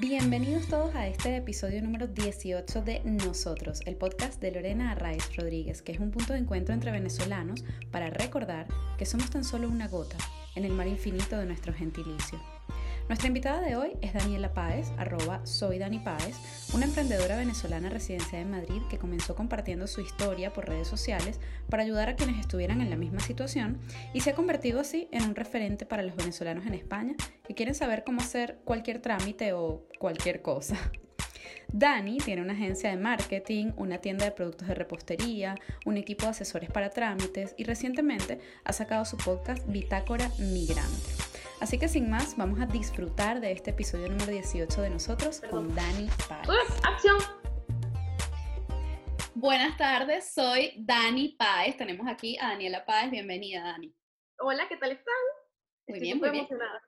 Bienvenidos todos a este episodio número 18 de Nosotros, el podcast de Lorena Arraiz Rodríguez, que es un punto de encuentro entre venezolanos para recordar que somos tan solo una gota en el mar infinito de nuestro gentilicio. Nuestra invitada de hoy es Daniela Páez, arroba soy Dani Páez, una emprendedora venezolana residenciada en Madrid que comenzó compartiendo su historia por redes sociales para ayudar a quienes estuvieran en la misma situación y se ha convertido así en un referente para los venezolanos en España que quieren saber cómo hacer cualquier trámite o cualquier cosa. Dani tiene una agencia de marketing, una tienda de productos de repostería, un equipo de asesores para trámites y recientemente ha sacado su podcast Bitácora Migrante. Así que sin más, vamos a disfrutar de este episodio número 18 de nosotros con Dani Páez. ¡Acción! Buenas tardes, soy Dani Páez. Tenemos aquí a Daniela Páez. Bienvenida, Dani. Hola, ¿qué tal están? Muy Estoy bien, muy bien. emocionada.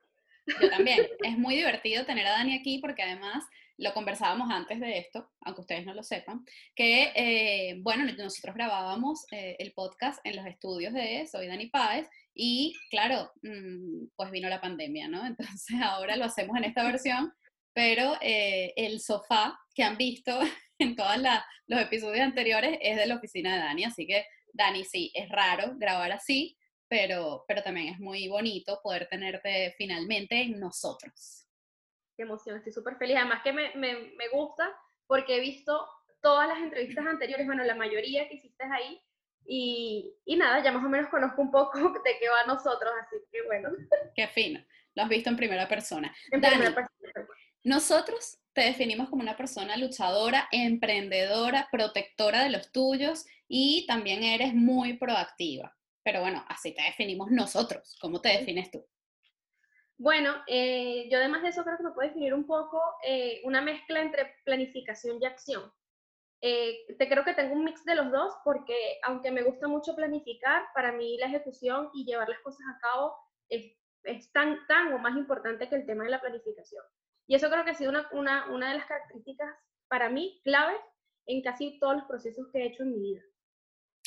Yo también. es muy divertido tener a Dani aquí porque además lo conversábamos antes de esto, aunque ustedes no lo sepan, que, eh, bueno, nosotros grabábamos eh, el podcast en los estudios de Soy Dani Páez y, claro, mm, pues vino la pandemia, ¿no? Entonces ahora lo hacemos en esta versión, pero eh, el sofá que han visto en todos los episodios anteriores es de la oficina de Dani, así que, Dani, sí, es raro grabar así, pero, pero también es muy bonito poder tenerte finalmente en nosotros. Qué emoción, estoy súper feliz. Además que me, me, me gusta porque he visto todas las entrevistas anteriores, bueno, la mayoría que hiciste ahí. Y, y nada, ya más o menos conozco un poco de qué va a nosotros, así que bueno. Qué fino. Lo has visto en primera persona. en Dani, primera persona. nosotros te definimos como una persona luchadora, emprendedora, protectora de los tuyos y también eres muy proactiva. Pero bueno, así te definimos nosotros. ¿Cómo te defines tú? Bueno, eh, yo además de eso creo que me puedo definir un poco eh, una mezcla entre planificación y acción. Eh, te creo que tengo un mix de los dos porque aunque me gusta mucho planificar, para mí la ejecución y llevar las cosas a cabo es, tan, tan o más importante que el tema de la planificación. Y eso creo que ha sido una, una, una de las características para mí claves en casi todos los procesos que he hecho en mi vida.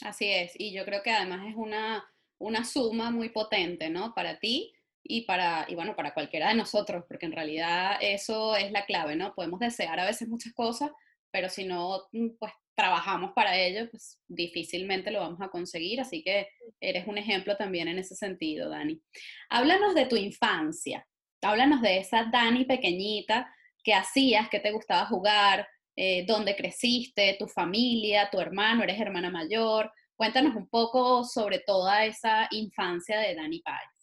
Así es. Y yo creo que además es una, una suma muy potente, ¿no? Para ti y para, y bueno, para cualquiera de nosotros, porque en realidad eso es la clave, ¿no? Podemos desear a veces muchas cosas, pero si no, mm, pues trabajamos para ello, pues difícilmente lo vamos a conseguir, así que eres un ejemplo también en ese sentido, Dani. Háblanos de tu infancia, háblanos de esa Dani pequeñita que hacías, que te gustaba jugar, eh, dónde creciste, tu familia, tu hermano, eres hermana mayor, cuéntanos un poco sobre toda esa infancia de Dani Páez.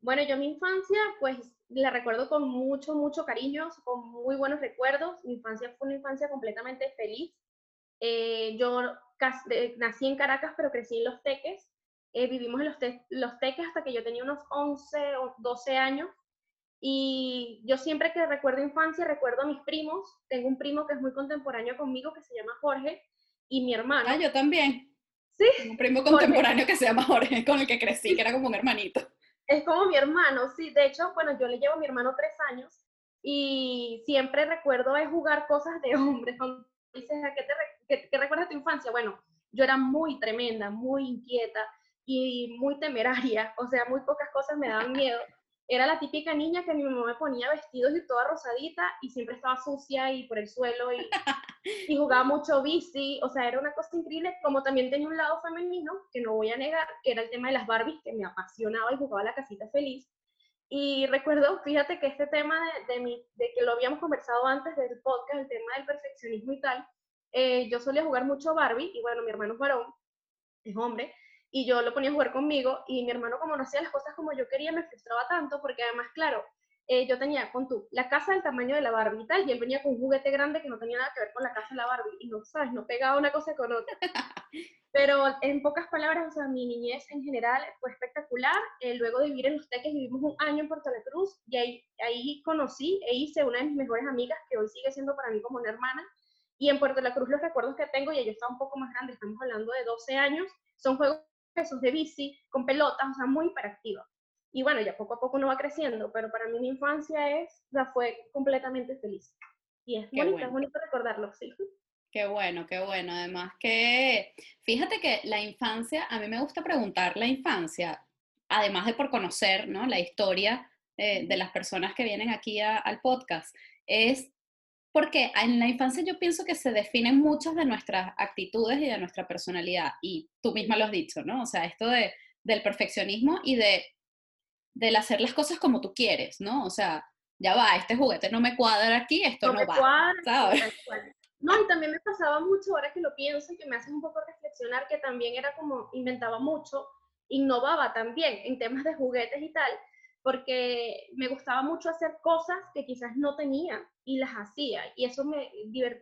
Bueno, yo mi infancia, pues la recuerdo con mucho, mucho cariño, con muy buenos recuerdos. Mi infancia fue una infancia completamente feliz. Eh, yo nací en Caracas, pero crecí en Los Teques. Eh, vivimos en los, Te- los Teques hasta que yo tenía unos 11 o 12 años. Y yo siempre que recuerdo infancia, recuerdo a mis primos. Tengo un primo que es muy contemporáneo conmigo, que se llama Jorge, y mi hermano. Ah, yo también. Sí. Un primo Jorge. contemporáneo que se llama Jorge, con el que crecí, que era como un hermanito. Es como mi hermano, sí. De hecho, bueno, yo le llevo a mi hermano tres años y siempre recuerdo es jugar cosas de hombres. Dices, ¿a qué, te qué- qué recuerdas de tu infancia? Bueno, yo era muy tremenda, muy inquieta y muy temeraria. O sea, muy pocas cosas me daban miedo. Era la típica niña que mi mamá me ponía vestidos y toda rosadita y siempre estaba sucia y por el suelo y, y jugaba mucho bici. O sea, era una cosa increíble. Como también tenía un lado femenino, que no voy a negar, que era el tema de las Barbies, que me apasionaba y jugaba la casita feliz. Y recuerdo, fíjate que este tema de, de, mi, de que lo habíamos conversado antes del podcast, el tema del perfeccionismo y tal, eh, yo solía jugar mucho Barbie, y bueno, mi hermano es varón, es hombre, y yo lo ponía a jugar conmigo, y mi hermano como no hacía las cosas como yo quería, me frustraba tanto, porque además, claro, eh, yo tenía, con tú, la casa del tamaño de la Barbie y tal, y él venía con un juguete grande que no tenía nada que ver con la casa de la Barbie, y no, sabes, no pegaba una cosa con otra. Pero en pocas palabras, o sea, mi niñez en general fue espectacular. Eh, luego de vivir en Los Teques, vivimos un año en Puerto La Cruz y ahí, ahí conocí e hice una de mis mejores amigas, que hoy sigue siendo para mí como una hermana. Y en Puerto La Cruz los recuerdos que tengo, y ella está un poco más grande, estamos hablando de 12 años, son juegos esos de bici, con pelotas, o sea, muy hiperactiva. Y bueno, ya poco a poco uno va creciendo, pero para mí mi infancia es, sea, fue completamente feliz. Y es Qué bonito, bueno. es bonito recordarlo, sí. Qué bueno, qué bueno. Además que, fíjate que la infancia, a mí me gusta preguntar la infancia, además de por conocer, ¿no? La historia eh, de las personas que vienen aquí a- al podcast, es porque en la infancia yo pienso que se definen muchas de nuestras actitudes y de nuestra personalidad, y tú misma lo has dicho, ¿no? O sea, esto de, del perfeccionismo y de del hacer las cosas como tú quieres, ¿no? O sea, ya va, este juguete no me cuadra aquí, esto no, va, ¿sabes? No, y también me pasaba mucho, ahora que lo pienso y que me hace un poco reflexionar, que también era como, inventaba mucho, innovaba también en temas de juguetes y tal, porque me gustaba mucho hacer cosas que quizás no tenía y las hacía, y eso me,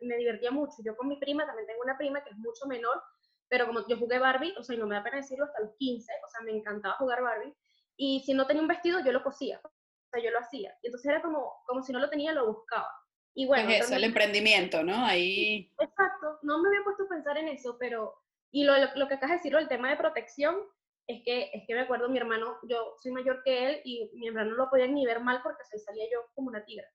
me divertía mucho. Yo con mi prima, también tengo una prima que es mucho menor, pero como yo jugué Barbie, o sea, y no me da pena decirlo, hasta los 15, o sea, me encantaba jugar Barbie, y si no tenía un vestido, yo lo cosía, o sea, yo lo hacía. Y entonces era como, como si no lo tenía, lo buscaba. Y bueno, pues eso, el emprendimiento, ¿no? Ahí... Exacto, no me había puesto a pensar en eso, pero... Y lo, lo, que acabas de decirlo, el tema de protección, es que, es que me acuerdo, mi hermano, yo soy mayor que él y mi hermano no lo podía ni ver mal porque se salía yo como una tigra.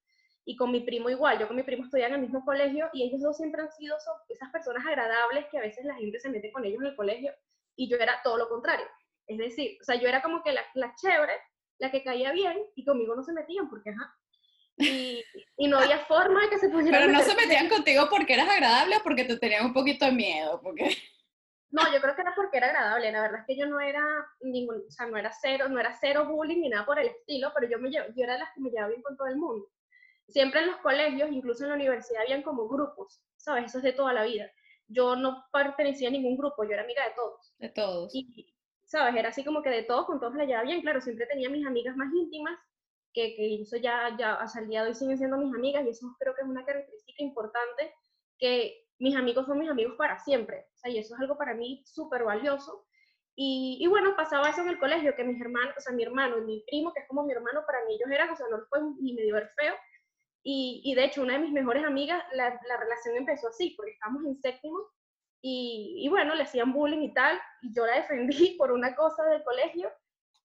Y con mi primo igual, yo con mi primo estudiaba en el mismo colegio y ellos dos siempre han sido esas personas agradables que a veces la gente se mete con ellos en el colegio y yo era todo lo contrario. Es decir, o sea, yo era como que la, la chévere, la que caía bien y conmigo no se metían porque, ajá. Y, y no había forma de que se pudieran Pero no se metían contigo porque eras agradable o porque te tenían un poquito de miedo, porque... No, yo creo que era porque era agradable. La verdad es que yo no era ningún, o sea, no era cero, no era cero bullying ni nada por el estilo, pero yo me yo era de las que me llevaba bien con todo el mundo. Siempre en los colegios, incluso en la universidad, habían como grupos, ¿sabes? Eso es de toda la vida. Yo no pertenecía a ningún grupo, yo era amiga de todos. De todos. Y, ¿sabes? Era así como que de todos, con todos la llevaba bien. Claro, siempre tenía mis amigas más íntimas, que, que eso ya, ya hasta el día de hoy siguen siendo mis amigas, y eso creo que es una característica importante que mis amigos son mis amigos para siempre. O sea, y eso es algo para mí súper valioso. Y, y, bueno, pasaba eso en el colegio, que mis hermanos, o sea, mi hermano y mi primo, que es como mi hermano, para mí ellos eran, o sea, no fue ni medio ver feo. Y, y, de hecho, una de mis mejores amigas, la, la relación empezó así, porque estábamos en séptimo y, y, bueno, le hacían bullying y tal, y yo la defendí por una cosa del colegio,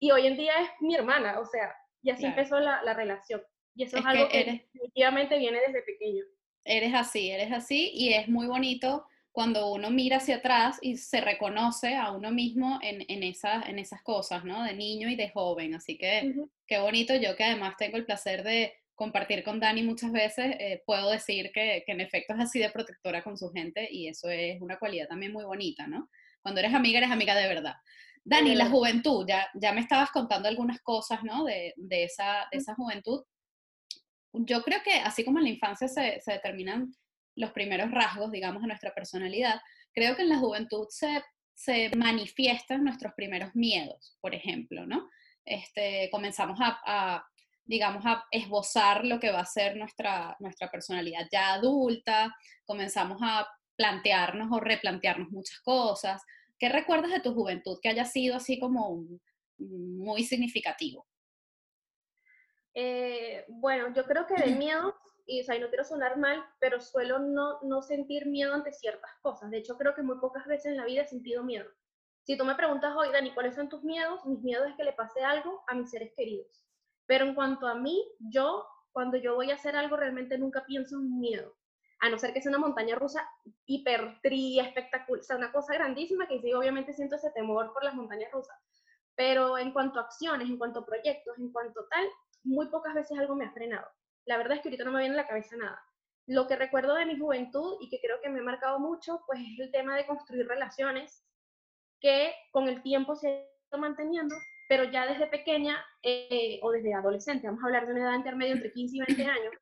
y hoy en día es mi hermana, o sea, y así empezó la, la, relación. Y eso es, algo que, que definitivamente viene desde pequeño eres así, eres así y es muy bonito cuando uno mira hacia atrás y se reconoce a uno mismo en, en, en esas cosas, ¿no? De niño y de joven. Así que qué bonito, yo que además tengo el placer de compartir con Dani muchas veces, eh, puedo decir que, que, en efecto es así de protectora con su gente y eso es una cualidad también muy bonita, ¿no? Cuando eres amiga, eres amiga de verdad. Dani, la juventud, ya, ya me estabas contando algunas cosas, ¿no? De, de, esa, de esa juventud yo creo que así como en la infancia se, se, determinan los primeros rasgos, digamos, de nuestra personalidad, creo que en la juventud se, se manifiestan nuestros primeros miedos, por ejemplo, ¿no? Este, comenzamos a, digamos, a esbozar lo que va a ser nuestra, nuestra personalidad ya adulta, comenzamos a plantearnos o replantearnos muchas cosas. ¿Qué recuerdas de tu juventud que haya sido así como muy significativo? Eh, bueno, yo creo que de miedo, y o sea, no quiero sonar mal, pero suelo no, no sentir miedo ante ciertas cosas. De hecho, creo que muy pocas veces en la vida he sentido miedo. Si tú me preguntas hoy, Dani, ¿cuáles son tus miedos? Mis miedos es que le pase algo a mis seres queridos. Pero en cuanto a mí, yo, cuando yo voy a hacer algo, realmente nunca pienso en miedo. A no ser que sea una montaña rusa hiper tri, espectacular, o sea, una cosa grandísima que sí, obviamente siento ese temor por las montañas rusas. Pero en cuanto a acciones, en cuanto a proyectos, en cuanto tal, muy pocas veces algo me ha frenado. La verdad es que ahorita no me viene a la cabeza nada. Lo que recuerdo de mi juventud y que creo que me ha marcado mucho, pues es el tema de construir relaciones que con el tiempo se ha ido manteniendo, pero ya desde pequeña eh, o desde adolescente, vamos a hablar de una edad intermedia entre 15 y 20 años,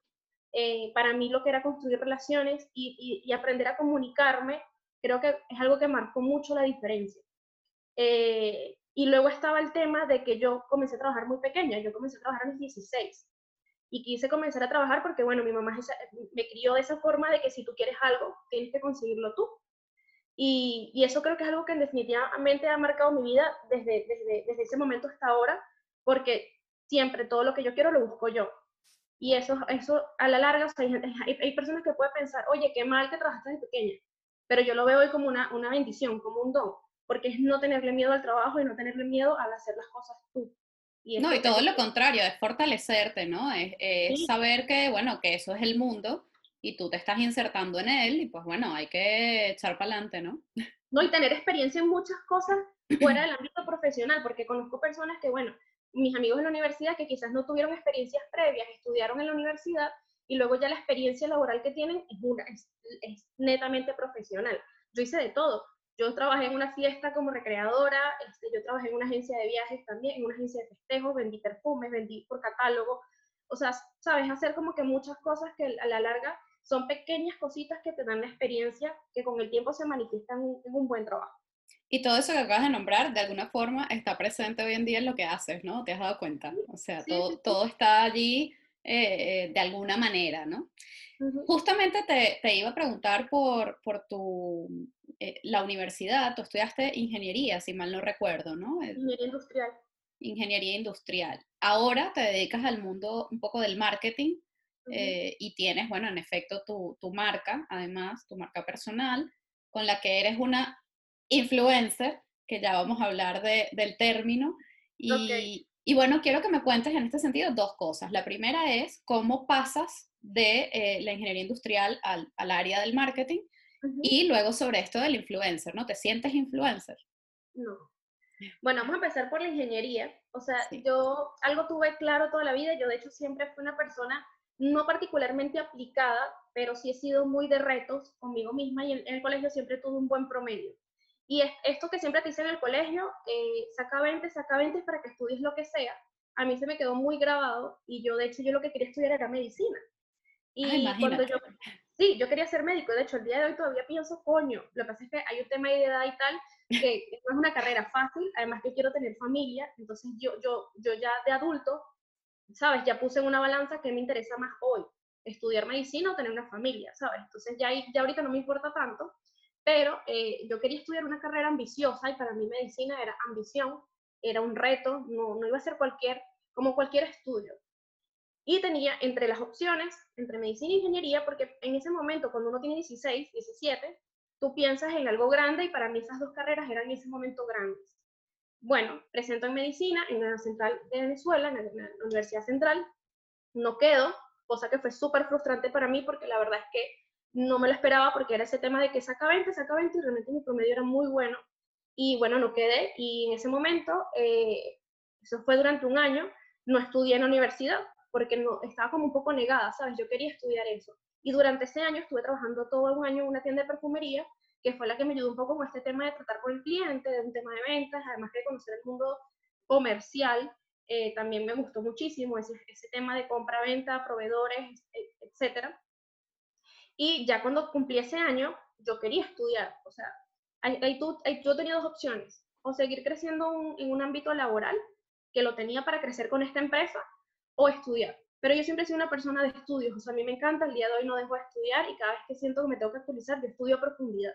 eh, para mí lo que era construir relaciones y, y, y, aprender a comunicarme, creo que es algo que marcó mucho la diferencia. Eh, y luego estaba el tema de que yo comencé a trabajar muy pequeña, yo comencé a trabajar a mis 16 y quise comenzar a trabajar porque, bueno, mi mamá me crió de esa forma de que si tú quieres algo, tienes que conseguirlo tú. Y, eso creo que es algo que definitivamente ha marcado mi vida desde, desde, ese momento hasta ahora, porque siempre todo lo que yo quiero lo busco yo. Y eso, eso a la larga, hay, hay, personas que pueden pensar, oye, qué mal que trabajaste desde pequeña, pero yo lo veo hoy como una, una bendición, como un don porque es no tenerle miedo al trabajo y no tenerle miedo al hacer las cosas tú. Y no, y todo lo contrario, es fortalecerte, ¿no? Es, es saber que, bueno, que eso es el mundo y tú te estás insertando en él y pues bueno, hay que echar para adelante, ¿no? No, y tener experiencia en muchas cosas fuera del ámbito profesional, porque conozco personas que, bueno, mis amigos en la universidad que quizás no tuvieron experiencias previas, estudiaron en la universidad y luego ya la experiencia laboral que tienen es, una, es, es netamente profesional. Yo hice de todo. Yo trabajé en una fiesta como recreadora, este, yo trabajé en una agencia de viajes también, en una agencia de festejos, vendí perfumes, vendí por catálogo. O sea, sabes, hacer como que muchas cosas que a la larga son pequeñas cositas que te dan la experiencia que con el tiempo se manifiestan en un buen trabajo. Y todo eso que acabas de nombrar, de alguna forma, está presente hoy en día en lo que haces, ¿no? ¿Te has dado cuenta? O sea, todo, todo está allí eh, de alguna manera, ¿no? Justamente te, te, iba a preguntar por, por tu, eh, la universidad, tú estudiaste ingeniería, si mal no recuerdo, ¿no? Ingeniería industrial. Ingeniería industrial. Ahora te dedicas al mundo un poco del marketing eh, y tienes, bueno, en efecto, tu, tu marca, además, tu marca personal, con la que eres una influencer, que ya vamos a hablar de, del término. Y, y, bueno, quiero que me cuentes en este sentido dos cosas. La primera es cómo pasas de eh, la ingeniería industrial al, al, área del marketing y luego sobre esto del influencer, ¿no? ¿Te sientes influencer? No. Bueno, vamos a empezar por la ingeniería. O sea, yo algo tuve claro toda la vida. Yo de hecho siempre fui una persona no particularmente aplicada, pero sí he sido muy de retos conmigo misma y en el colegio siempre tuve un buen promedio. Y esto que siempre te dicen en el colegio, eh, saca 20, saca 20 para que estudies lo que sea, a mí se me quedó muy grabado y yo de hecho yo lo que quería estudiar era medicina. Y cuando yo, sí, yo quería ser médico, de hecho el día de hoy todavía pienso, coño, lo que pasa es que hay un tema de edad y tal, que no es una carrera fácil, además que quiero tener familia, entonces yo, yo, yo ya de adulto, sabes, ya puse en una balanza que me interesa más hoy, estudiar medicina o tener una familia, ¿sabes? Entonces ya, ya ahorita no me importa tanto, pero eh, yo quería estudiar una carrera ambiciosa y para mí medicina era ambición, era un reto, no, no iba a ser cualquier, como cualquier estudio. Y tenía entre las opciones, entre medicina e ingeniería, porque en ese momento, cuando uno tiene 16, 17, tú piensas en algo grande y para mí esas dos carreras eran en ese momento grandes. Bueno, presento en medicina en la Central de Venezuela, en la Universidad Central, no quedo, cosa que fue súper frustrante para mí porque la verdad es que no me lo esperaba porque era ese tema de que saca 20, saca 20 y realmente mi promedio era muy bueno. Y bueno, no quedé y en ese momento, eh, eso fue durante un año, no estudié en la universidad porque no, estaba como un poco negada, ¿sabes? Yo quería estudiar eso. Y durante ese año estuve trabajando todo un año en una tienda de perfumería, que fue la que me ayudó un poco con este tema de tratar con el cliente, de un tema de ventas, además de conocer el mundo comercial. Eh, también me gustó muchísimo ese, ese tema de compra-venta, proveedores, etcétera. Y ya cuando cumplí ese año, yo quería estudiar. O sea, ahí, tú, yo tenía dos opciones. O seguir creciendo en un ámbito laboral, que lo tenía para crecer con esta empresa, o estudiar. Pero yo siempre he sido una persona de estudios. O sea, a mí me encanta, el día de hoy no dejo de estudiar y cada vez que siento que me tengo que actualizar, yo estudio a profundidad.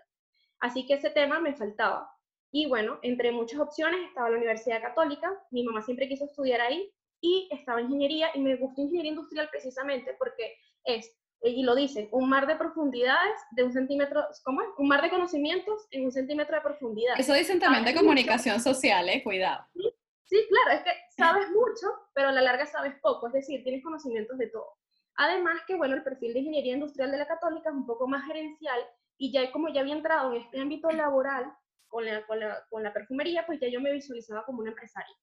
Así que ese tema me faltaba. Y bueno, entre muchas opciones estaba la Universidad Católica, mi mamá siempre quiso estudiar ahí, y estaba ingeniería, y me gustó ingeniería industrial precisamente porque es y lo dice, un mar de profundidades de un centímetro, ¿cómo es? Un mar de conocimientos en un centímetro de profundidad. Eso dicen también de comunicación social, ¿eh? Cuidado. Sí, claro, es que sabes mucho, pero a la larga sabes poco, es decir, tienes conocimientos de todo. Además que, bueno, el perfil de ingeniería industrial de la católica es un poco más gerencial y ya como ya había entrado en este ámbito laboral con la, con la, con la perfumería, pues ya yo me visualizaba como una empresaria.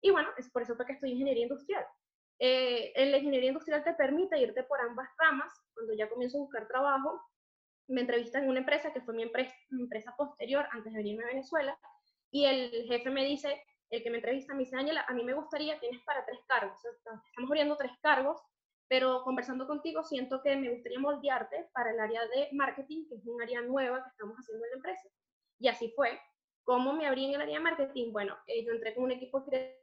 Y bueno, es por eso que estoy ingeniería industrial. Eh, en la ingeniería industrial te permite irte por ambas ramas. Cuando ya comienzo a buscar trabajo, me entrevistan en una empresa que fue mi empresa, empresa posterior antes de venirme a Venezuela, y el jefe me dice, el que me entrevista me dice, Ángela, a mí me gustaría, tienes para tres cargos, estamos abriendo tres cargos, pero conversando contigo siento que me gustaría moldearte para el área de marketing, que es un área nueva que estamos haciendo en la empresa. Y así fue. ¿Cómo me abrí en el área de marketing? Bueno, eh, yo entré con un equipo creativo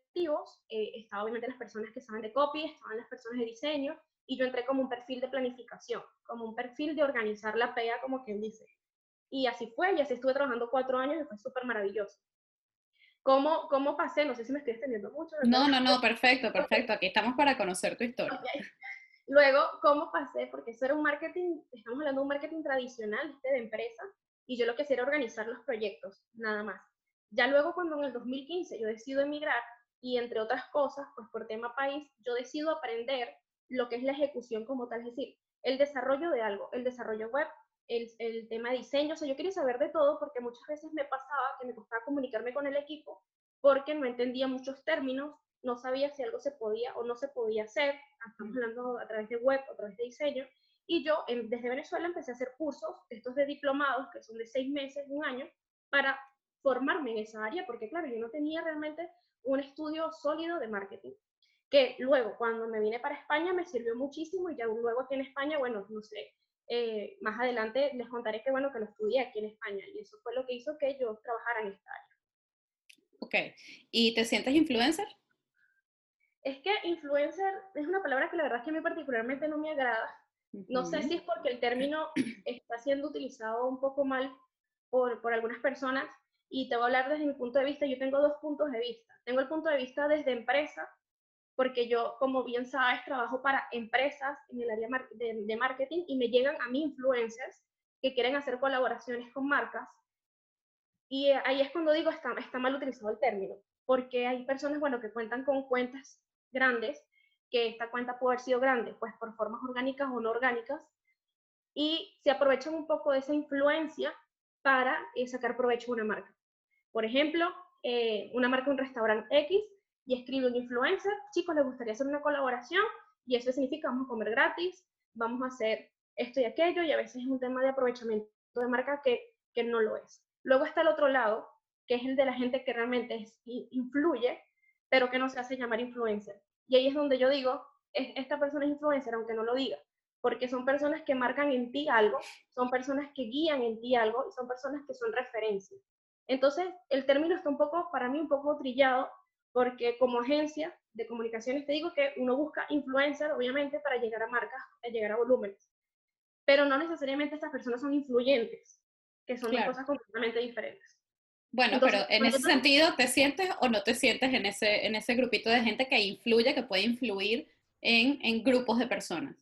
eh, estaban obviamente las personas que saben de copy, estaban las personas de diseño, y yo entré como un perfil de planificación, como un perfil de organizar la PEA, como quien dice. Y así fue, y así estuve trabajando cuatro años y fue súper maravilloso. ¿Cómo, ¿Cómo pasé? No sé si me estoy extendiendo mucho. No, no, no, perfecto, perfecto. Aquí estamos para conocer tu historia. Luego, ¿cómo pasé? Porque eso era un marketing, estamos hablando de un marketing tradicional, este de empresa, y yo lo que hacía era organizar los proyectos, nada más. Ya luego, cuando en el 2015 yo decido emigrar, y entre otras cosas, pues por tema país, yo decido aprender lo que es la ejecución como tal, es decir, el desarrollo de algo, el desarrollo web, el, el tema diseño, o sea, yo quería saber de todo porque muchas veces me pasaba que me costaba comunicarme con el equipo porque no entendía muchos términos, no sabía si algo se podía o no se podía hacer, estamos hablando a través de web, a través de diseño, y yo desde Venezuela empecé a hacer cursos, estos de diplomados, que son de seis meses, un año, para formarme en esa área, porque claro, yo no tenía realmente un estudio sólido de marketing, que luego cuando me vine para España me sirvió muchísimo y ya luego aquí en España, bueno, no sé, eh, más adelante les contaré que bueno, que lo estudié aquí en España y eso fue lo que hizo que yo trabajara en esta área. Ok, ¿y te sientes influencer? Es que influencer es una palabra que la verdad es que a mí particularmente no me agrada. No sé si es porque el término está siendo utilizado un poco mal por, por algunas personas y te voy a hablar desde mi punto de vista. Yo tengo dos puntos de vista. Tengo el punto de vista desde empresa, porque yo, como bien sabes, trabajo para empresas en el área de, marketing y me llegan a mí influencers que quieren hacer colaboraciones con marcas. Y ahí es cuando digo, está, está mal utilizado el término, porque hay personas, bueno, que cuentan con cuentas grandes, que esta cuenta puede haber sido grande, pues por formas orgánicas o no orgánicas, y se aprovechan un poco de esa influencia para eh, sacar provecho de una marca. Por ejemplo, eh, una marca, un restaurante X, y escribe un influencer, chicos, les gustaría hacer una colaboración, y eso significa vamos a comer gratis, vamos a hacer esto y aquello, y a veces es un tema de aprovechamiento de marca que, que no lo es. Luego está el otro lado, que es el de la gente que realmente influye, pero que no se hace llamar influencer. Y ahí es donde yo digo, esta persona es influencer, aunque no lo diga, porque son personas que marcan en ti algo, son personas que guían en ti algo y son personas que son referencias. Entonces, el término está un poco, para mí, un poco trillado, porque como agencia de comunicaciones te digo que uno busca influencer, obviamente, para llegar a marcas, para llegar a volúmenes. Pero no necesariamente estas personas son influyentes, que son dos cosas completamente diferentes. Bueno, pero en ese sentido, ¿te sientes o no te sientes en ese, en ese grupito de gente que influye, que puede influir en, en grupos de personas?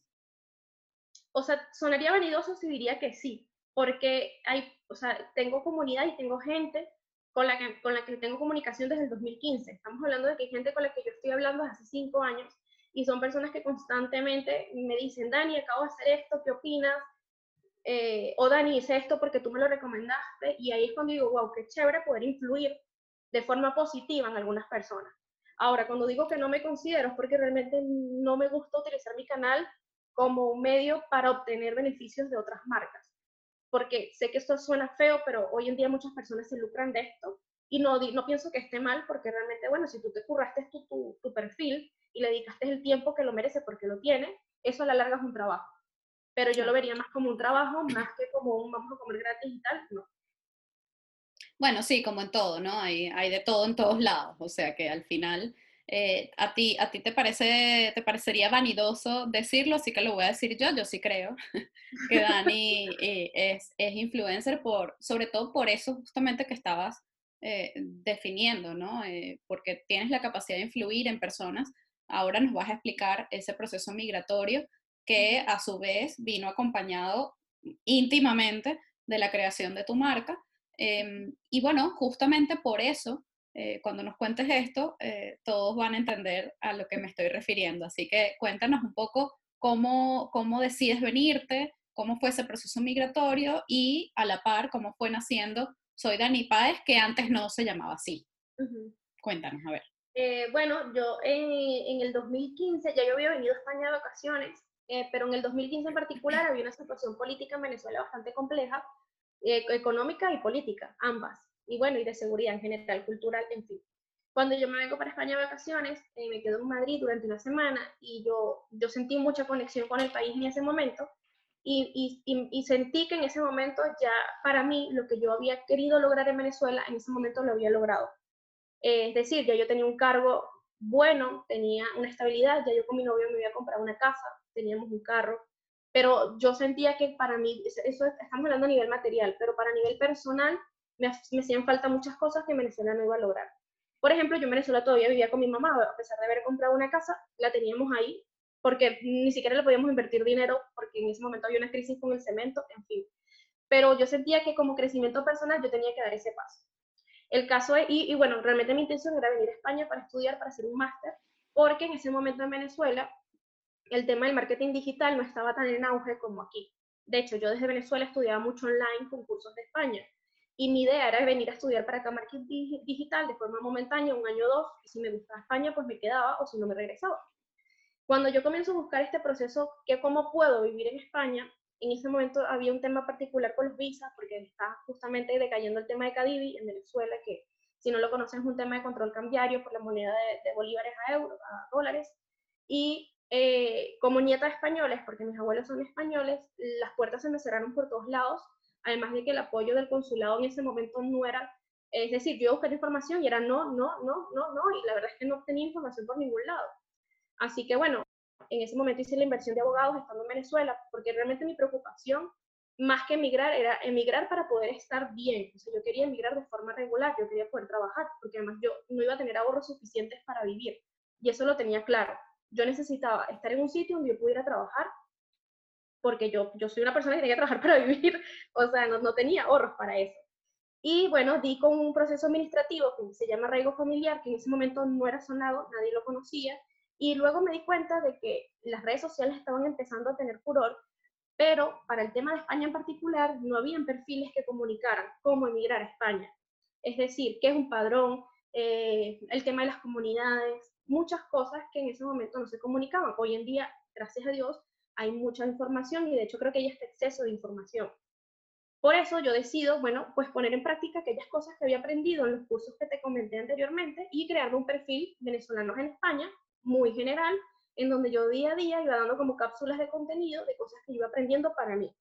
O sea, sonaría vanidoso si diría que sí, porque hay, o sea, tengo comunidad y tengo gente con la, que, con la que tengo comunicación desde el 2015. Estamos hablando de que hay gente con la que yo estoy hablando desde hace cinco años y son personas que constantemente me dicen, Dani, acabo de hacer esto, ¿qué opinas? Eh, o Dani, hice esto porque tú me lo recomendaste, y ahí es cuando digo, wow, qué chévere poder influir de forma positiva en algunas personas. Ahora, cuando digo que no me considero es porque realmente no me gusta utilizar mi canal como un medio para obtener beneficios de otras marcas. Porque sé que esto suena feo, pero hoy en día muchas personas se lucran de esto y no, no pienso que esté mal porque realmente, bueno, si tú te curraste tu, tu, tu perfil y le dedicaste el tiempo que lo merece porque lo tiene, eso a la larga es un trabajo pero yo lo vería más como un trabajo, más que como un vamos a comer gratis y tal, no. Bueno, sí, como en todo, ¿no? Hay, hay de todo en todos lados, o sea que al final eh, a ti, a ti te, parece, te parecería vanidoso decirlo, así que lo voy a decir yo, yo sí creo que Dani eh, es, es, influencer por, sobre todo por eso justamente que estabas eh, definiendo, ¿no? porque tienes la capacidad de influir en personas. Ahora nos vas a explicar ese proceso migratorio que a su vez vino acompañado íntimamente de la creación de tu marca. Em, y bueno, justamente por eso, eh, cuando nos cuentes esto, eh, todos van a entender a lo que me estoy refiriendo. Así que cuéntanos un poco cómo, cómo decides venirte, cómo fue ese proceso migratorio y a la par cómo fue naciendo Soy Dani Páez, que antes no se llamaba así. Cuéntanos, a ver. Eh, bueno, yo en, en, el 2015 ya yo había venido a España de vacaciones eh, pero en el 2015 en particular había una situación política en Venezuela bastante compleja, eh, económica y política, ambas, y bueno, y de seguridad en general, cultural, en fin. Cuando yo me vengo para España de vacaciones, eh, me quedo en Madrid durante una semana y yo, yo sentí mucha conexión con el país en ese momento y, y, y, sentí que en ese momento ya para mí lo que yo había querido lograr en Venezuela, en ese momento lo había logrado. es decir, ya yo tenía un cargo bueno, tenía una estabilidad, ya yo con mi novio me había comprado una casa, teníamos un carro, pero yo sentía que para mí, eso estamos hablando a nivel material, pero para nivel personal me, hacían falta muchas cosas que en Venezuela no iba a lograr. Por ejemplo, yo en Venezuela todavía vivía con mi mamá, a pesar de haber comprado una casa, la teníamos ahí, porque ni siquiera le podíamos invertir dinero, porque en ese momento había una crisis con el cemento, en fin. Pero yo sentía que como crecimiento personal yo tenía que dar ese paso. El caso es, y, y bueno, realmente mi intención era venir a España para estudiar, para hacer un máster, porque en ese momento en Venezuela el tema del marketing digital no estaba tan en auge como aquí. De hecho, yo desde Venezuela estudiaba mucho online con cursos de España. Y mi idea era venir a estudiar para acá marketing digital de forma momentánea, un año o dos, y si me gustaba España, pues me quedaba o si no me regresaba. Cuando yo comienzo a buscar este proceso, que cómo puedo vivir en España, en ese momento había un tema particular con los visas, porque está justamente decayendo el tema de Cadivi en Venezuela, que si no lo conocen es un tema de control cambiario por la moneda de, de bolívares a euros, a dólares. Y eh, como nieta de españoles, porque mis abuelos son españoles, las puertas se me cerraron por todos lados, además de que el apoyo del consulado en ese momento no era, es decir, yo busqué información y era no, no, no, no, no, y la verdad es que no tenía información por ningún lado. Así que bueno, en ese momento hice la inversión de abogados estando en Venezuela, porque realmente mi preocupación, más que emigrar, era emigrar para poder estar bien. O sea, yo quería emigrar de forma regular, yo quería poder trabajar, porque además yo no iba a tener ahorros suficientes para vivir. Y eso lo tenía claro yo necesitaba estar en un sitio donde yo pudiera trabajar, porque yo, yo soy una persona que tenía que trabajar para vivir, o sea, no, no tenía ahorros para eso. Y bueno, di con un proceso administrativo que se llama arraigo familiar, que en ese momento no era sonado, nadie lo conocía, y luego me di cuenta de que las redes sociales estaban empezando a tener furor, pero para el tema de España en particular no habían perfiles que comunicaran cómo emigrar a España. Es decir, qué es un padrón, eh, el tema de las comunidades, muchas cosas que en ese momento no se comunicaban. Hoy en día, gracias a Dios, hay mucha información y de hecho creo que hay este exceso de información. Por eso yo decido, bueno, pues poner en práctica aquellas cosas que había aprendido en los cursos que te comenté anteriormente y crear un perfil venezolanos en España muy general, en donde yo día a día iba dando como cápsulas de contenido de cosas que iba aprendiendo para mí.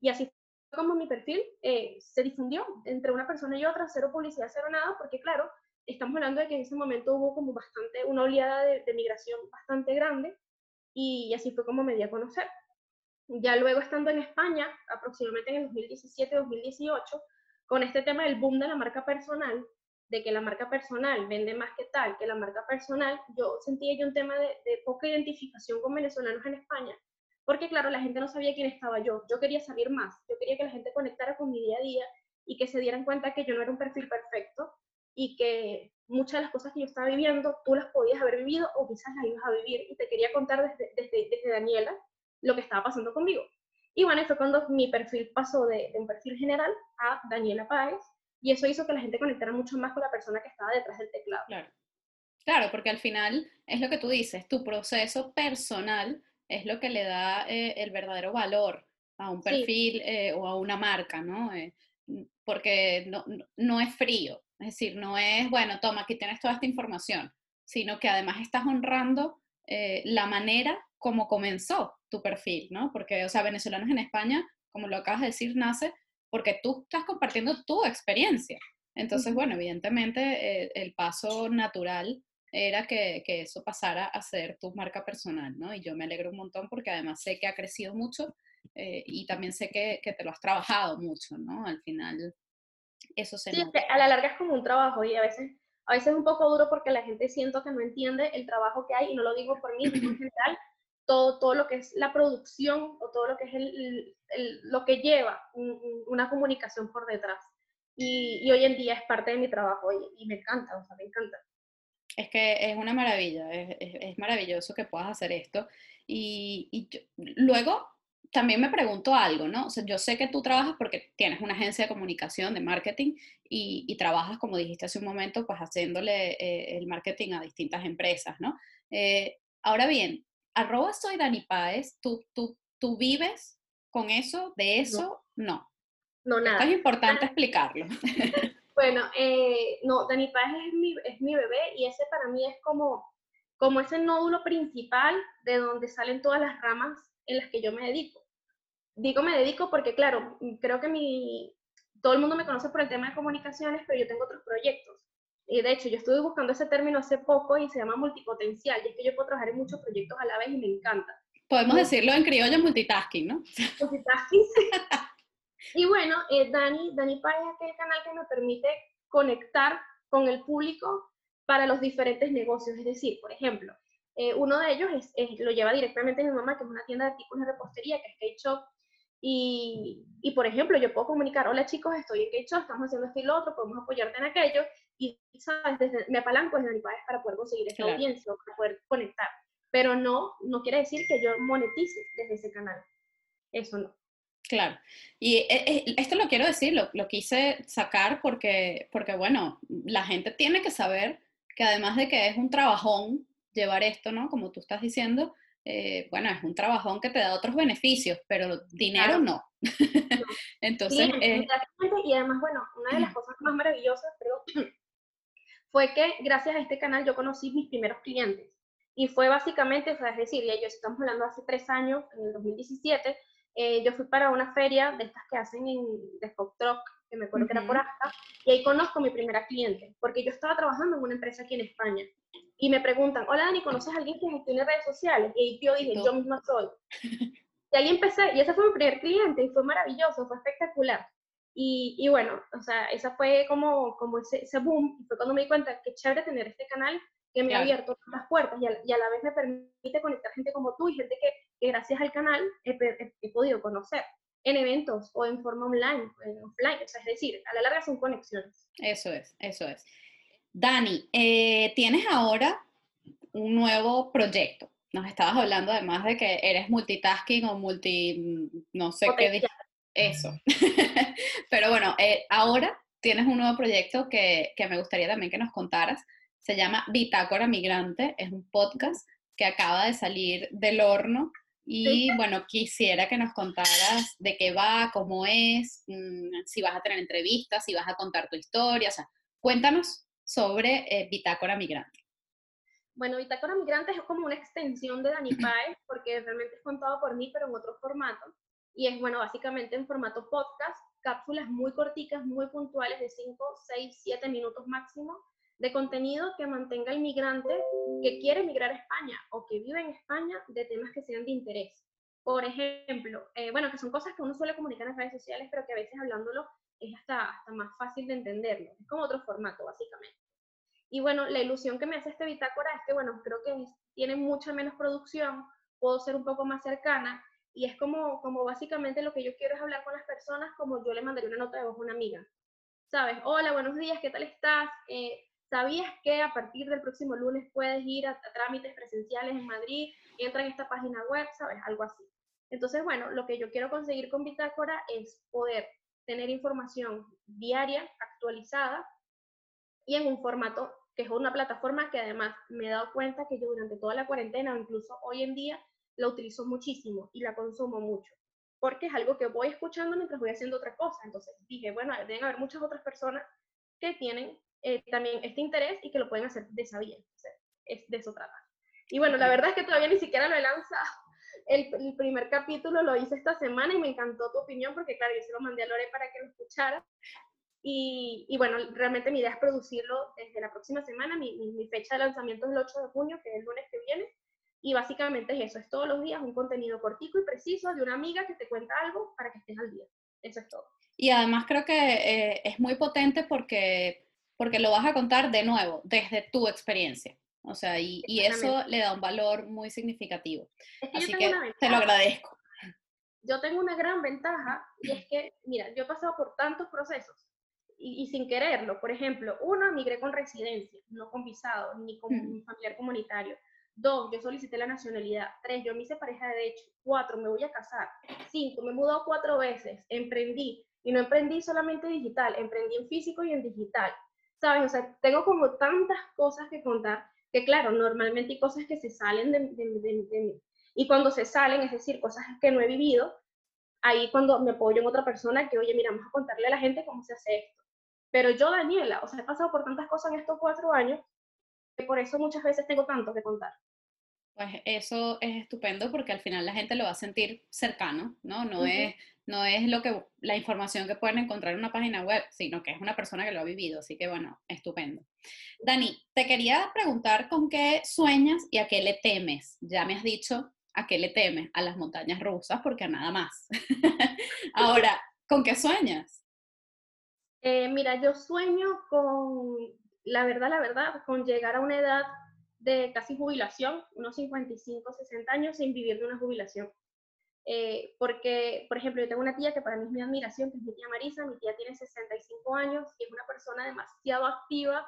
Y así como mi perfil eh, se difundió entre una persona y otra, cero publicidad, cero nada, porque claro, estamos hablando de que en ese momento hubo como bastante, una oleada de, migración bastante grande y así fue como me di a conocer. Ya luego estando en España, aproximadamente en el 2017-2018, con este tema del boom de la marca personal, de que la marca personal vende más que tal, que la marca personal, yo sentía yo un tema de, de poca identificación con venezolanos en España, porque claro, la gente no sabía quién estaba yo, yo quería salir más, yo quería que la gente conectara con mi día a día y que se dieran cuenta que yo no era un perfil perfecto, y que muchas de las cosas que yo estaba viviendo tú las podías haber vivido o quizás las ibas a vivir y te quería contar desde, desde, desde Daniela lo que estaba pasando conmigo. Y bueno, fue cuando mi perfil pasó de, un perfil general a Daniela Páez y eso hizo que la gente conectara mucho más con la persona que estaba detrás del teclado. Claro. Claro, porque al final es lo que tú dices, tu proceso personal es lo que le da eh, el verdadero valor a un perfil eh, o a una marca, ¿no? Eh, porque no, no, es frío, es decir, no es, bueno, toma, aquí tienes toda esta información, sino que además estás honrando eh, la manera como comenzó tu perfil, ¿no? Porque, o sea, venezolanos en España, como lo acabas de decir, nace porque tú estás compartiendo tu experiencia. Entonces, bueno, evidentemente eh, el paso natural era que, que, eso pasara a ser tu marca personal, ¿no? Y yo me alegro un montón porque además sé que ha crecido mucho eh, y también sé que, que, te lo has trabajado mucho, ¿no? Al final eso se sí, a la larga es como un trabajo y a veces, a veces es un poco duro porque la gente siento que no entiende el trabajo que hay, y no lo digo por mí, sino en general, todo, todo lo que es la producción o todo lo que es el, el, lo que lleva una comunicación por detrás. Y, y, hoy en día es parte de mi trabajo y, y, me encanta, o sea, me encanta. Es que es una maravilla, es, es, es maravilloso que puedas hacer esto. Y, y yo, luego también me pregunto algo, ¿no? O sea, yo sé que tú trabajas porque tienes una agencia de comunicación, de marketing, y, y trabajas, como dijiste hace un momento, pues haciéndole eh, el marketing a distintas empresas, ¿no? Eh, ahora bien, arroba soy Dani Páez, ¿tú, tú, ¿tú vives con eso? ¿De eso? No. No, nada. Esto es importante explicarlo. bueno, eh, no, Dani Páez es mi, es mi bebé y ese para mí es como, como ese nódulo principal de donde salen todas las ramas en las que yo me dedico digo me dedico porque, claro, creo que mi, todo el mundo me conoce por el tema de comunicaciones, pero yo tengo otros proyectos. Y de hecho, yo estuve buscando ese término hace poco y se llama multipotencial, y es que yo puedo trabajar en muchos proyectos a la vez y me encanta. Podemos decirlo en criollo multitasking, ¿no? Multitasking. y bueno, eh, Dani, Dani Pay es aquel canal que me permite conectar con el público para los diferentes negocios. Es decir, por ejemplo, eh, uno de ellos es, lo lleva directamente mi mamá, que es una tienda de artículos de repostería, que es Kate Shop, y, y, por ejemplo, yo puedo comunicar, hola chicos, estoy en Kecho, estamos haciendo esto y lo otro, podemos apoyarte en aquello, y sabes, desde, me apalanco desde mi país para poder conseguir esa claro. audiencia, para poder conectar. Pero no, no quiere decir que yo monetice desde ese canal. Eso no. Claro. Y eh, eh, esto lo quiero decir, lo, lo, quise sacar porque, porque, bueno, la gente tiene que saber que además de que es un trabajón llevar esto, ¿no? Como tú estás diciendo, eh, bueno, es un trabajón que te da otros beneficios, pero dinero no. Entonces... y además, bueno, una de las cosas más maravillosas, pero fue que gracias a este canal yo conocí mis primeros clientes. Y fue básicamente, o sea, es decir, ya yo estamos hablando hace tres años, en el 2017, eh, yo fui para una feria de estas que hacen en de Truck, que me acuerdo que era por acá, y ahí conozco a mi primera cliente, porque yo estaba trabajando en una empresa aquí en España. Y me preguntan, hola Dani, ¿conoces a alguien que gestione redes sociales? Y yo dije, yo misma soy. Y ahí empecé, y ese fue mi primer cliente, y fue maravilloso, fue espectacular. Y, y bueno, o sea, esa fue como, como ese, ese boom, y fue cuando me di cuenta que chévere tener este canal que me ha abierto las puertas y a, la vez me permite conectar gente como tú y gente que, que gracias al canal he, he, podido conocer en eventos o en forma online, en offline, o sea, es decir, a la larga son conexiones. Eso es, eso es. Dani, eh, tienes ahora un nuevo proyecto. Nos estabas hablando además de que eres multitasking o multi, no sé qué, eso. Pero bueno, eh, ahora tienes un nuevo proyecto que, que me gustaría también que nos contaras se llama Bitácora Migrante, es un podcast que acaba de salir del horno y bueno, quisiera que nos contaras de qué va, cómo es, mm, si vas a tener entrevistas, si vas a contar tu historia, o sea, cuéntanos sobre eh, Bitácora Migrante. Bueno, Bitácora Migrante es como una extensión de Dani Paez, porque realmente es contado por mí, pero en otro formato. Y es, bueno, básicamente en formato podcast, cápsulas muy corticas, muy puntuales, de 5, 6, 7 minutos máximo, de contenido que mantenga al migrante que quiere emigrar a España o que vive en España de temas que sean de interés. Por ejemplo, eh, bueno, que son cosas que uno suele comunicar en redes sociales, pero que a veces hablándolo es hasta, hasta más fácil de entenderlo. Es como otro formato, básicamente. Y bueno, la ilusión que me hace este bitácora es que, bueno, creo que tiene mucha menos producción, puedo ser un poco más cercana, y es como, como básicamente lo que yo quiero es hablar con las personas como yo le mandaría una nota de voz a una amiga. ¿Sabes? Hola, buenos días, ¿qué tal estás? Eh, ¿Sabías que a partir del próximo lunes puedes ir a, trámites presenciales en Madrid? Entra en esta página web, ¿sabes? Algo así. Entonces, bueno, lo que yo quiero conseguir con Bitácora es poder tener información diaria, actualizada y en un formato que es una plataforma que además me he dado cuenta que yo durante toda la cuarentena o incluso hoy en día la utilizo muchísimo y la consumo mucho, porque es algo que voy escuchando mientras voy haciendo otra cosa. Entonces dije, bueno, deben haber muchas otras personas que tienen eh, también este interés y que lo pueden hacer de sabiendo. es de eso trata. Y bueno, la verdad es que todavía ni siquiera lo he lanzado. El, primer capítulo lo hice esta semana y me encantó tu opinión porque, claro, yo se lo mandé a Lore para que lo escuchara. Y, y bueno, realmente mi idea es producirlo desde la próxima semana. Mi, mi, fecha de lanzamiento es el 8 de junio, que es el lunes que viene. Y básicamente es eso, es todos los días un contenido cortico y preciso de una amiga que te cuenta algo para que estés al día. Eso es todo. Y además creo que eh, es muy potente porque porque lo vas a contar de nuevo, desde tu experiencia. O sea, y, eso le da un valor muy significativo. Así que te lo agradezco. Yo tengo una gran ventaja y es que, mira, yo he pasado por tantos procesos y, sin quererlo. Por ejemplo, uno, migré con residencia, no con visado, ni con un mm. familiar comunitario. Dos, yo solicité la nacionalidad. Tres, yo me hice pareja de hecho. Cuatro, me voy a casar. Cinco, me he mudado cuatro veces. Emprendí. Y no emprendí solamente digital, emprendí en físico y en digital. ¿Sabes? O sea, tengo como tantas cosas que contar que claro, normalmente hay cosas que se salen de, mí. Y cuando se salen, es decir, cosas que no he vivido, ahí cuando me apoyo en otra persona que, oye, mira, vamos a contarle a la gente cómo se hace esto. Pero yo, Daniela, o sea, he pasado por tantas cosas en estos cuatro años que por eso muchas veces tengo tanto que contar. Pues eso es estupendo porque al final la gente lo va a sentir cercano, ¿no? No es no es lo que la información que pueden encontrar en una página web, sino que es una persona que lo ha vivido, así que bueno, estupendo. Dani, te quería preguntar con qué sueñas y a qué le temes. Ya me has dicho a qué le temes, a las montañas rusas, porque a nada más. Ahora, ¿con qué sueñas? Eh, mira, yo sueño con, la verdad, la verdad, con llegar a una edad de casi jubilación, unos 55, 60 años, sin vivir de una jubilación. Eh, porque, por ejemplo, yo tengo una tía que para mí es mi admiración, que es mi tía Marisa, mi tía tiene 65 años y es una persona demasiado activa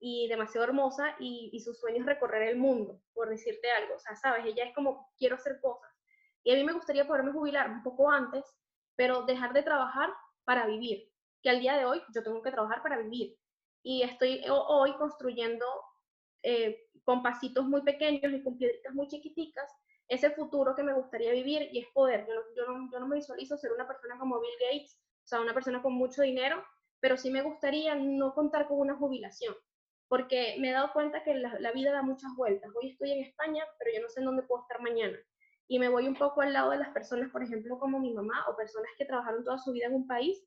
y demasiado hermosa y, y su sueño es recorrer el mundo, por decirte algo, o sea, sabes, ella es como, quiero hacer cosas. Y a mí me gustaría poderme jubilar un poco antes, pero dejar de trabajar para vivir, que al día de hoy yo tengo que trabajar para vivir. Y estoy hoy construyendo eh, con pasitos muy pequeños y con piedritas muy chiquiticas ese futuro que me gustaría vivir y es poder. Yo, no me visualizo ser una persona como Bill Gates, o sea, una persona con mucho dinero, pero sí me gustaría no contar con una jubilación, porque me he dado cuenta que la, la, vida da muchas vueltas. Hoy estoy en España, pero yo no sé en dónde puedo estar mañana. Y me voy un poco al lado de las personas, por ejemplo, como mi mamá, o personas que trabajaron toda su vida en un país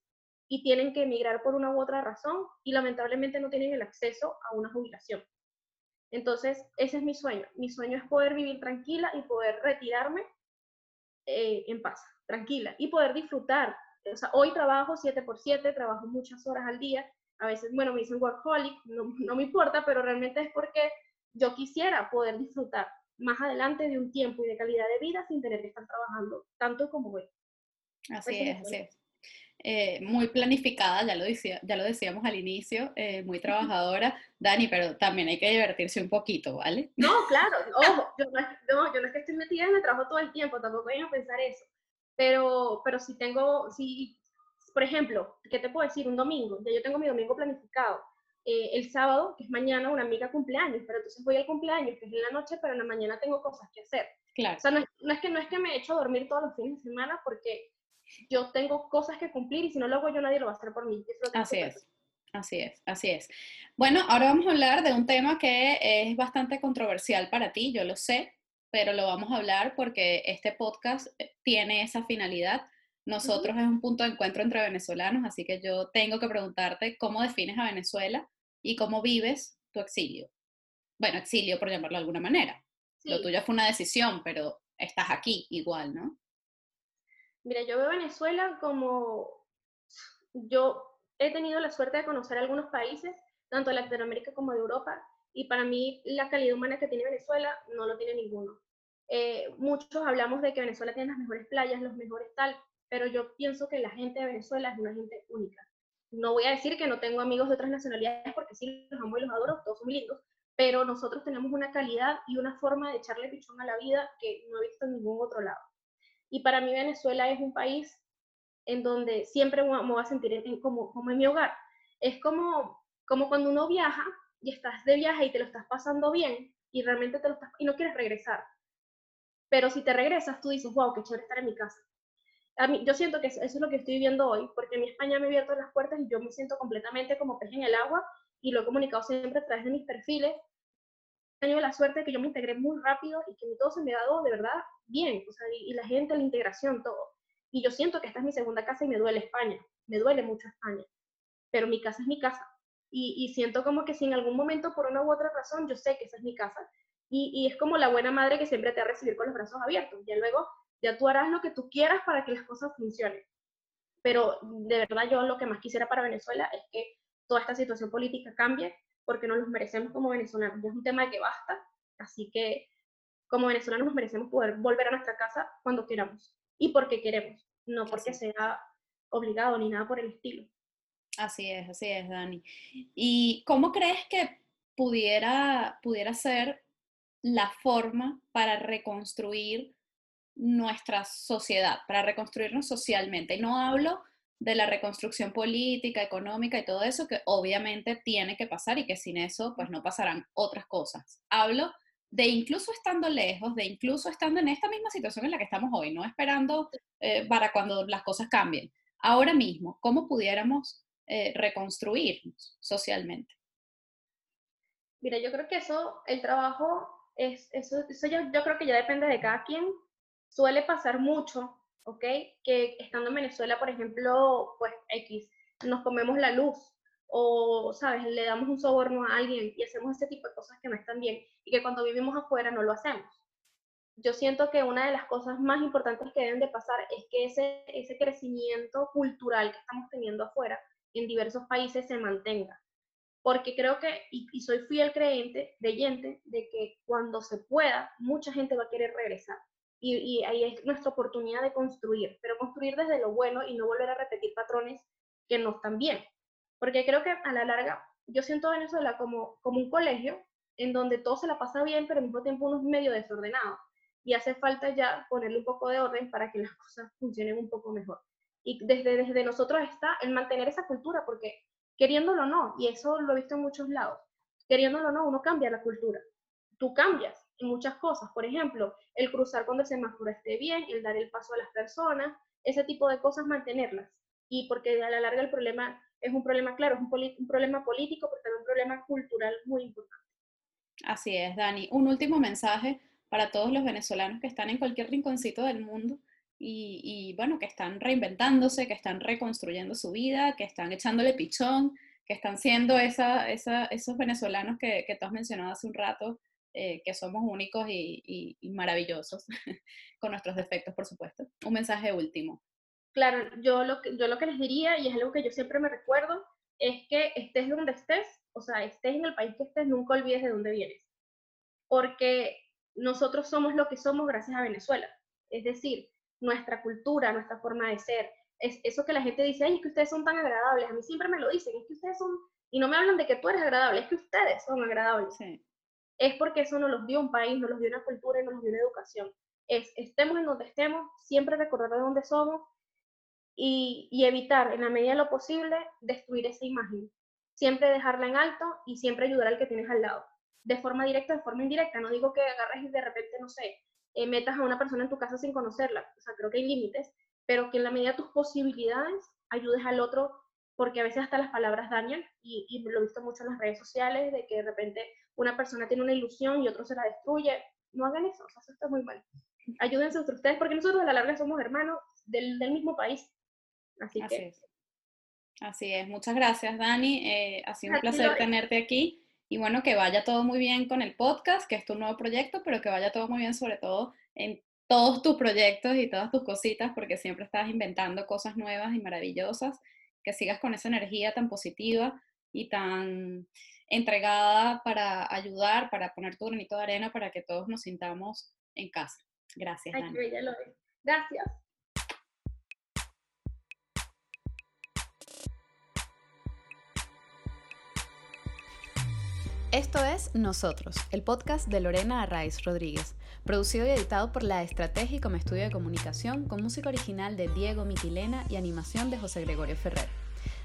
y tienen que emigrar por una u otra razón y lamentablemente no tienen el acceso a una jubilación. Entonces, ese es mi sueño. Mi sueño es poder vivir tranquila y poder retirarme eh, en paz, tranquila, y poder disfrutar o sea, hoy trabajo 7 por 7, trabajo muchas horas al día, a veces, bueno, me dicen workaholic, no, no me importa, pero realmente es porque yo quisiera poder disfrutar más adelante de un tiempo y de calidad de vida sin tener que estar trabajando tanto como hoy. Así es, así es. Eh, muy planificada, ya lo, decía, ya lo decíamos al inicio, eh, muy trabajadora, Dani, pero también hay que divertirse un poquito, ¿vale? No, claro, ojo, yo no, no, yo no es que estoy metida en el trabajo todo el tiempo, tampoco hay que pensar eso pero, pero si tengo, si, por ejemplo, ¿qué te puedo decir? Un domingo, ya yo tengo mi domingo planificado. Eh, el sábado, que es mañana, una amiga cumpleaños, pero entonces voy al cumpleaños, que es en la noche, pero en la mañana tengo cosas que hacer. Claro. O sea, no es, que, no es que me he hecho dormir todos los fines de semana porque yo tengo cosas que cumplir y si no lo hago yo nadie lo va a hacer por mí. así es. Así es, así es. Bueno, ahora vamos a hablar de un tema que es bastante controversial para ti, yo lo sé, pero lo vamos a hablar porque este podcast eh, tiene esa finalidad. Nosotros es un punto de encuentro entre venezolanos, así que yo tengo que preguntarte cómo defines a Venezuela y cómo vives tu exilio. Bueno, exilio por llamarlo de alguna manera. Lo tuyo fue una decisión, pero estás aquí igual, ¿no? Mira, yo veo Venezuela como yo he tenido la suerte de conocer algunos países, tanto de Latinoamérica como de Europa, y para mí la calidad humana que tiene Venezuela no lo tiene ninguno. Eh, muchos hablamos de que Venezuela tiene las mejores playas, los mejores tal, pero yo pienso que la gente de Venezuela es una gente única. No voy a decir que no tengo amigos de otras nacionalidades porque sí los amo y los adoro, todos son lindos, pero nosotros tenemos una calidad y una forma de echarle pichón a la vida que no he visto en ningún otro lado. Y para mí Venezuela es un país en donde siempre me voy a sentir como, como en mi hogar. Es como, como cuando uno viaja y estás de viaje y te lo estás pasando bien y realmente te lo estás y no quieres regresar. Pero si te regresas, tú dices, wow, qué chévere estar en mi casa. A mí, yo siento que eso, es lo que estoy viendo hoy, porque en mi España me he abierto las puertas y yo me siento completamente como pez en el agua y lo he comunicado siempre a través de mis perfiles. Tenido la suerte de que yo me integré muy rápido y que todo se me ha dado de verdad bien, o sea, y, y la gente, la integración, todo. Y yo siento que esta es mi segunda casa y me duele España, me duele mucho España, pero mi casa es mi casa. Y, y, siento como que si en algún momento, por una u otra razón, yo sé que esa es mi casa, y, es como la buena madre que siempre te va a recibir con los brazos abiertos. Ya luego, ya tú harás lo que tú quieras para que las cosas funcionen. Pero de verdad yo lo que más quisiera para Venezuela es que toda esta situación política cambie, porque nos los merecemos como venezolanos. Ya es un tema de que basta, así que como venezolanos nos merecemos poder volver a nuestra casa cuando queramos y porque queremos, no porque sea obligado ni nada por el estilo. Así es, así es, Dani. ¿Y cómo crees que pudiera, pudiera ser la forma para reconstruir nuestra sociedad, para reconstruirnos socialmente. Y no hablo de la reconstrucción política, económica y todo eso, que obviamente tiene que pasar y que sin eso pues no pasarán otras cosas. Hablo de incluso estando lejos, de incluso estando en esta misma situación en la que estamos hoy, no esperando eh, para cuando las cosas cambien. Ahora mismo, ¿cómo pudiéramos eh, reconstruirnos socialmente? Mira, yo creo que eso, el trabajo es, eso, eso yo, yo creo que ya depende de cada quien. Suele pasar mucho, ¿ok? Que estando en Venezuela, por ejemplo, pues X, nos comemos la luz o, ¿sabes? Le damos un soborno a alguien y hacemos ese tipo de cosas que no están bien y que cuando vivimos afuera no lo hacemos. Yo siento que una de las cosas más importantes que deben de pasar es que ese, ese crecimiento cultural que estamos teniendo afuera en diversos países se mantenga porque creo que, y, soy fiel creyente, creyente, de que cuando se pueda, mucha gente va a querer regresar. Y, ahí es nuestra oportunidad de construir, pero construir desde lo bueno y no volver a repetir patrones que no están bien. Porque creo que a la larga, yo siento Venezuela como, como un colegio en donde todo se la pasa bien, pero al mismo tiempo uno es medio desordenado. Y hace falta ya ponerle un poco de orden para que las cosas funcionen un poco mejor. Y desde, desde nosotros está el mantener esa cultura, porque queriéndolo o no, y eso lo he visto en muchos lados, queriéndolo o no, uno cambia la cultura. Tú cambias muchas cosas. Por ejemplo, el cruzar cuando el semáforo esté bien, el dar el paso a las personas, ese tipo de cosas mantenerlas. Y porque a la larga el problema es un problema, claro, es un, problema político, pero también un problema cultural muy importante. Así es, Dani. Un último mensaje para todos los venezolanos que están en cualquier rinconcito del mundo y, bueno, que están reinventándose, que están reconstruyendo su vida, que están echándole pichón, que están siendo esos venezolanos que, que tú has mencionado hace un rato, eh, que somos únicos y, maravillosos, con nuestros defectos, por supuesto. Un mensaje último. Claro, yo lo, que, yo lo que les diría, y es algo que yo siempre me recuerdo, es que estés donde estés, o sea, estés en el país que estés, nunca olvides de dónde vienes. Porque nosotros somos lo que somos gracias a Venezuela. Es decir, nuestra cultura, nuestra forma de ser. Es eso que la gente dice, ay, es que ustedes son tan agradables. A mí siempre me lo dicen, es que ustedes son, y no me hablan de que tú eres agradable, es que ustedes son agradables. Sí es porque eso nos los dio un país, nos los dio una cultura y nos los dio una educación. Es, estemos en donde estemos, siempre recordar de dónde somos y, evitar, en la medida de lo posible, destruir esa imagen. Siempre dejarla en alto y siempre ayudar al que tienes al lado. De forma directa, de forma indirecta. No digo que agarres y de repente, no sé, eh, metas a una persona en tu casa sin conocerla. O sea, creo que hay límites, pero que en la medida de tus posibilidades ayudes al otro porque a veces hasta las palabras dañan y, y, lo he visto mucho en las redes sociales, de que de repente una persona tiene una ilusión y otro se la destruye. No hagan eso, o sea, eso está muy mal. Ayúdense entre ustedes, porque nosotros a la larga somos hermanos del, del mismo país. Así, que... Es. Así es, muchas gracias Dani, eh, ha sido un placer tenerte aquí y bueno, que vaya todo muy bien con el podcast, que es tu nuevo proyecto, pero que vaya todo muy bien sobre todo en todos tus proyectos y todas tus cositas, porque siempre estás inventando cosas nuevas y maravillosas que sigas con esa energía tan positiva y tan entregada para ayudar, para poner tu granito de arena para que todos nos sintamos en casa. Gracias. Ay, Gracias. Esto es Nosotros, el podcast de Lorena Arraiz Rodríguez, producido y editado por La Estrategia como estudio de comunicación, con música original de Diego Mitilena y animación de José Gregorio Ferrer.